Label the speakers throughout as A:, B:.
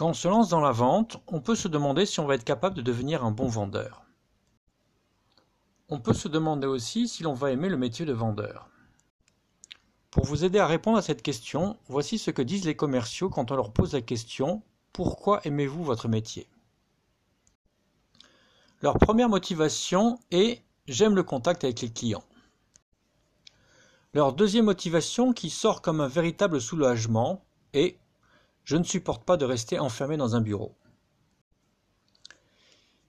A: Quand on se lance dans la vente, on peut se demander si on va être capable de devenir un bon vendeur. On peut se demander aussi si l'on va aimer le métier de vendeur. Pour vous aider à répondre à cette question, voici ce que disent les commerciaux quand on leur pose la question Pourquoi aimez-vous votre métier? Leur première motivation est J'aime le contact avec les clients. Leur deuxième motivation, qui sort comme un véritable soulagement, est Je ne supporte pas de rester enfermé dans un bureau.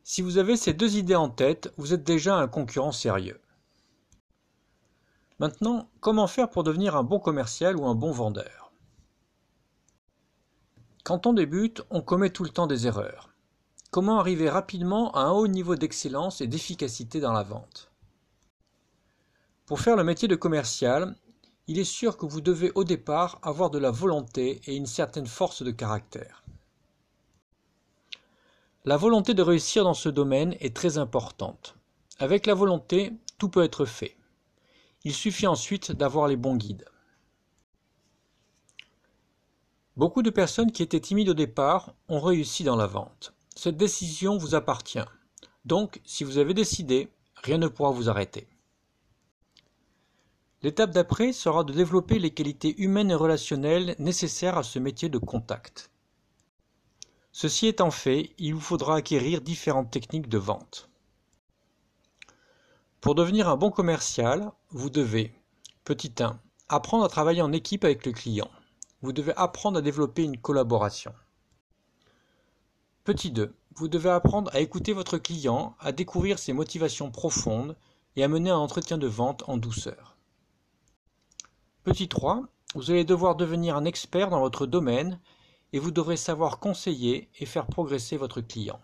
A: Si vous avez ces deux idées en tête, vous êtes déjà un concurrent sérieux. Maintenant, comment faire pour devenir un bon commercial ou un bon vendeur? Quand on débute, on commet tout le temps des erreurs. Comment arriver rapidement à un haut niveau d'excellence et d'efficacité dans la vente? Pour faire le métier de commercial, il est sûr que vous devez au départ avoir de la volonté et une certaine force de caractère. La volonté de réussir dans ce domaine est très importante. Avec la volonté, tout peut être fait. Il suffit ensuite d'avoir les bons guides. Beaucoup de personnes qui étaient timides au départ ont réussi dans la vente. Cette décision vous appartient. Donc, si vous avez décidé, rien ne pourra vous arrêter. L'étape d'après sera de développer les qualités humaines et relationnelles nécessaires à ce métier de contact. Ceci étant fait, il vous faudra acquérir différentes techniques de vente. Pour devenir un bon commercial, vous devez, petit 1, apprendre à travailler en équipe avec le client. Vous devez apprendre à développer une collaboration. Petit 2, vous devez apprendre à écouter votre client, à découvrir ses motivations profondes et à mener un entretien de vente en douceur. Petit 3, vous allez devoir devenir un expert dans votre domaine et vous devrez savoir conseiller et faire progresser votre client.